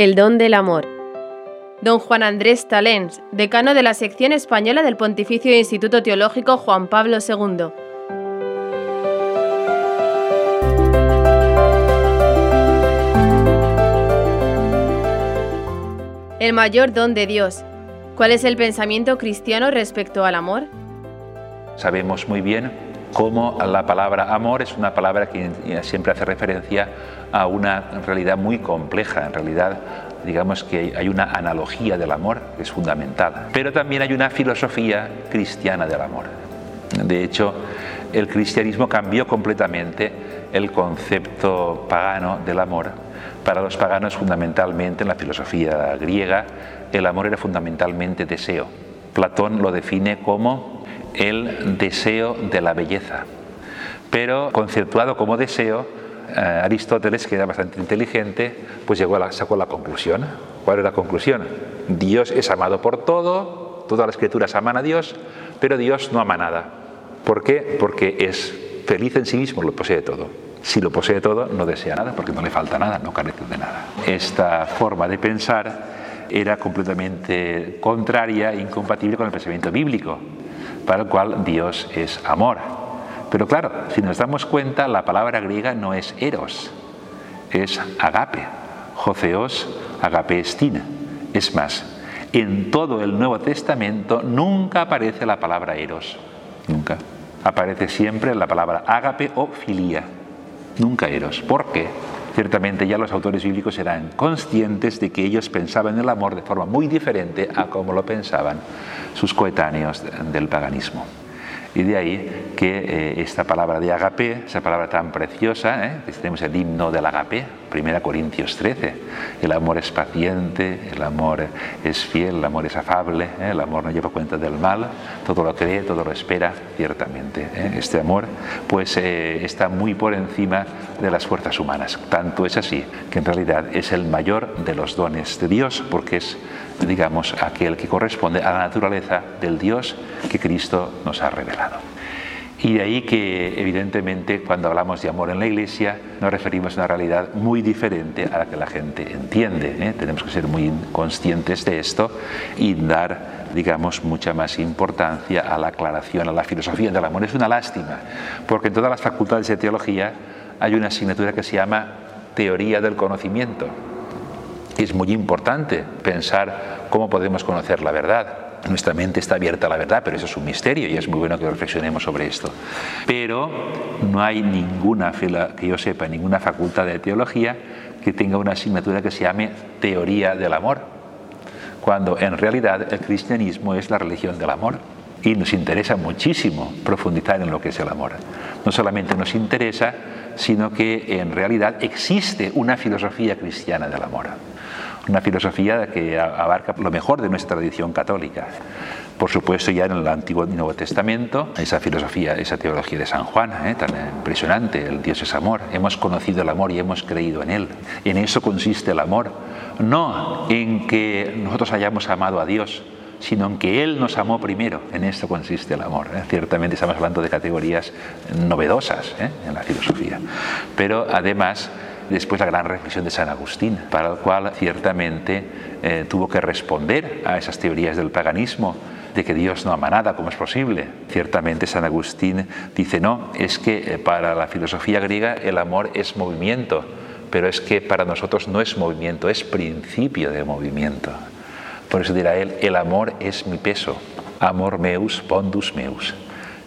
El don del amor. Don Juan Andrés Talens, decano de la sección española del Pontificio Instituto Teológico Juan Pablo II. El mayor don de Dios. ¿Cuál es el pensamiento cristiano respecto al amor? Sabemos muy bien cómo la palabra amor es una palabra que siempre hace referencia a una realidad muy compleja. En realidad, digamos que hay una analogía del amor que es fundamental. Pero también hay una filosofía cristiana del amor. De hecho, el cristianismo cambió completamente el concepto pagano del amor. Para los paganos, fundamentalmente, en la filosofía griega, el amor era fundamentalmente deseo. Platón lo define como el deseo de la belleza. Pero conceptuado como deseo, eh, Aristóteles, que era bastante inteligente, pues llegó a la, sacó la conclusión. ¿Cuál es la conclusión? Dios es amado por todo, todas las criaturas aman a Dios, pero Dios no ama nada. ¿Por qué? Porque es feliz en sí mismo, lo posee todo. Si lo posee todo, no desea nada porque no le falta nada, no carece de nada. Esta forma de pensar era completamente contraria e incompatible con el pensamiento bíblico, para el cual Dios es amor. Pero claro, si nos damos cuenta, la palabra griega no es eros, es agape, joseos, agapestina. Es más, en todo el Nuevo Testamento nunca aparece la palabra eros, nunca. Aparece siempre la palabra agape o filía, nunca eros. ¿Por qué? Ciertamente ya los autores bíblicos eran conscientes de que ellos pensaban el amor de forma muy diferente a como lo pensaban sus coetáneos del paganismo. Y de ahí que eh, esta palabra de agape, esa palabra tan preciosa, ¿eh? tenemos el himno del agape, 1 Corintios 13, el amor es paciente, el amor es fiel, el amor es afable, ¿eh? el amor no lleva cuenta del mal, todo lo cree, todo lo espera, ciertamente. Este amor pues está muy por encima de las fuerzas humanas. Tanto es así que en realidad es el mayor de los dones de Dios, porque es digamos, aquel que corresponde a la naturaleza del Dios que Cristo nos ha revelado. Y de ahí que, evidentemente, cuando hablamos de amor en la Iglesia, nos referimos a una realidad muy diferente a la que la gente entiende. ¿eh? Tenemos que ser muy conscientes de esto y dar, digamos, mucha más importancia a la aclaración, a la filosofía del amor. Es una lástima, porque en todas las facultades de teología hay una asignatura que se llama teoría del conocimiento es muy importante pensar cómo podemos conocer la verdad. Nuestra mente está abierta a la verdad, pero eso es un misterio y es muy bueno que reflexionemos sobre esto. Pero no hay ninguna, que yo sepa, ninguna facultad de teología que tenga una asignatura que se llame teoría del amor, cuando en realidad el cristianismo es la religión del amor y nos interesa muchísimo profundizar en lo que es el amor. No solamente nos interesa, sino que en realidad existe una filosofía cristiana del amor una filosofía que abarca lo mejor de nuestra tradición católica. Por supuesto, ya en el Antiguo y Nuevo Testamento, esa filosofía, esa teología de San Juan, ¿eh? tan impresionante, el Dios es amor. Hemos conocido el amor y hemos creído en él. En eso consiste el amor. No en que nosotros hayamos amado a Dios, sino en que Él nos amó primero. En esto consiste el amor. ¿eh? Ciertamente estamos hablando de categorías novedosas ¿eh? en la filosofía. Pero además después la gran reflexión de San Agustín, para el cual ciertamente eh, tuvo que responder a esas teorías del paganismo de que Dios no ama nada, ¿cómo es posible? Ciertamente San Agustín dice, no, es que para la filosofía griega el amor es movimiento, pero es que para nosotros no es movimiento, es principio de movimiento. Por eso dirá él, el amor es mi peso, amor meus, pondus meus.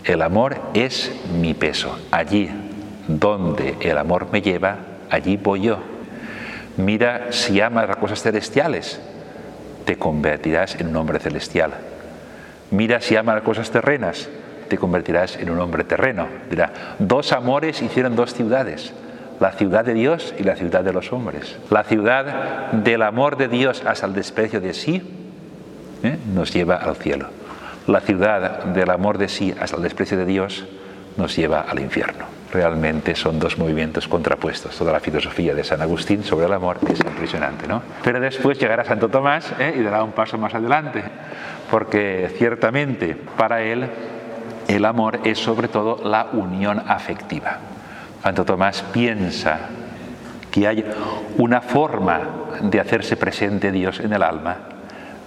El amor es mi peso. Allí donde el amor me lleva, allí voy yo. Mira si amas las cosas celestiales, te convertirás en un hombre celestial. Mira si amas las cosas terrenas, te convertirás en un hombre terreno. Dirá, dos amores hicieron dos ciudades, la ciudad de Dios y la ciudad de los hombres. La ciudad del amor de Dios hasta el desprecio de sí ¿eh? nos lleva al cielo. La ciudad del amor de sí hasta el desprecio de Dios nos lleva al infierno realmente son dos movimientos contrapuestos. Toda la filosofía de San Agustín sobre el amor es impresionante, ¿no? Pero después llegará Santo Tomás ¿eh? y dará un paso más adelante, porque ciertamente para él el amor es sobre todo la unión afectiva. Santo Tomás piensa que hay una forma de hacerse presente Dios en el alma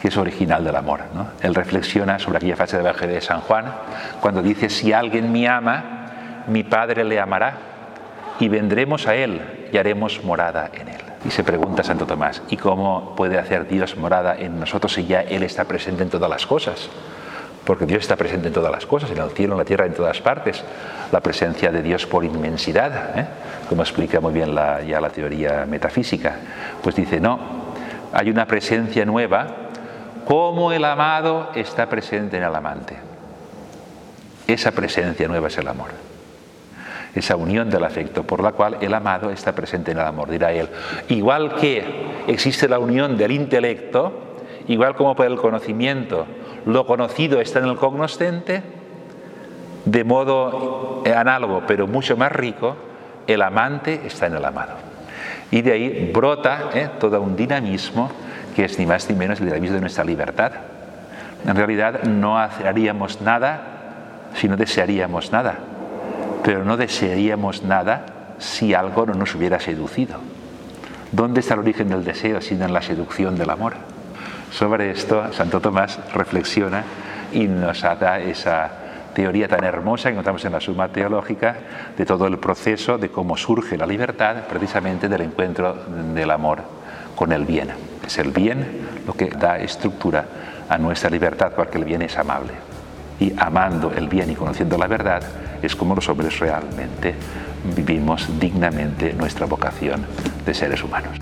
que es original del amor. Él reflexiona sobre aquella frase del Evangelio de San Juan, cuando dice, si alguien me ama, mi Padre le amará y vendremos a Él y haremos morada en Él. Y se pregunta Santo Tomás, ¿y cómo puede hacer Dios morada en nosotros si ya Él está presente en todas las cosas? Porque Dios está presente en todas las cosas, en el cielo, en la tierra, en todas partes. La presencia de Dios por inmensidad, ¿eh? como explica muy bien ya la teoría metafísica. Pues dice, no, hay una presencia nueva, como el amado está presente en el amante. Esa presencia nueva es el amor esa unión del afecto por la cual el amado está presente en el amor, dirá él. Igual que existe la unión del intelecto, igual como por el conocimiento lo conocido está en el cognoscente, de modo análogo pero mucho más rico, el amante está en el amado. Y de ahí brota ¿eh? todo un dinamismo que es ni más ni menos el dinamismo de nuestra libertad. En realidad no haríamos nada si no desearíamos nada pero no desearíamos nada si algo no nos hubiera seducido. ¿Dónde está el origen del deseo sino en la seducción del amor? Sobre esto Santo Tomás reflexiona y nos da esa teoría tan hermosa que encontramos en la Suma Teológica de todo el proceso de cómo surge la libertad precisamente del encuentro del amor con el bien. Es el bien lo que da estructura a nuestra libertad porque el bien es amable. Y amando el bien y conociendo la verdad, es como los hombres realmente vivimos dignamente nuestra vocación de seres humanos.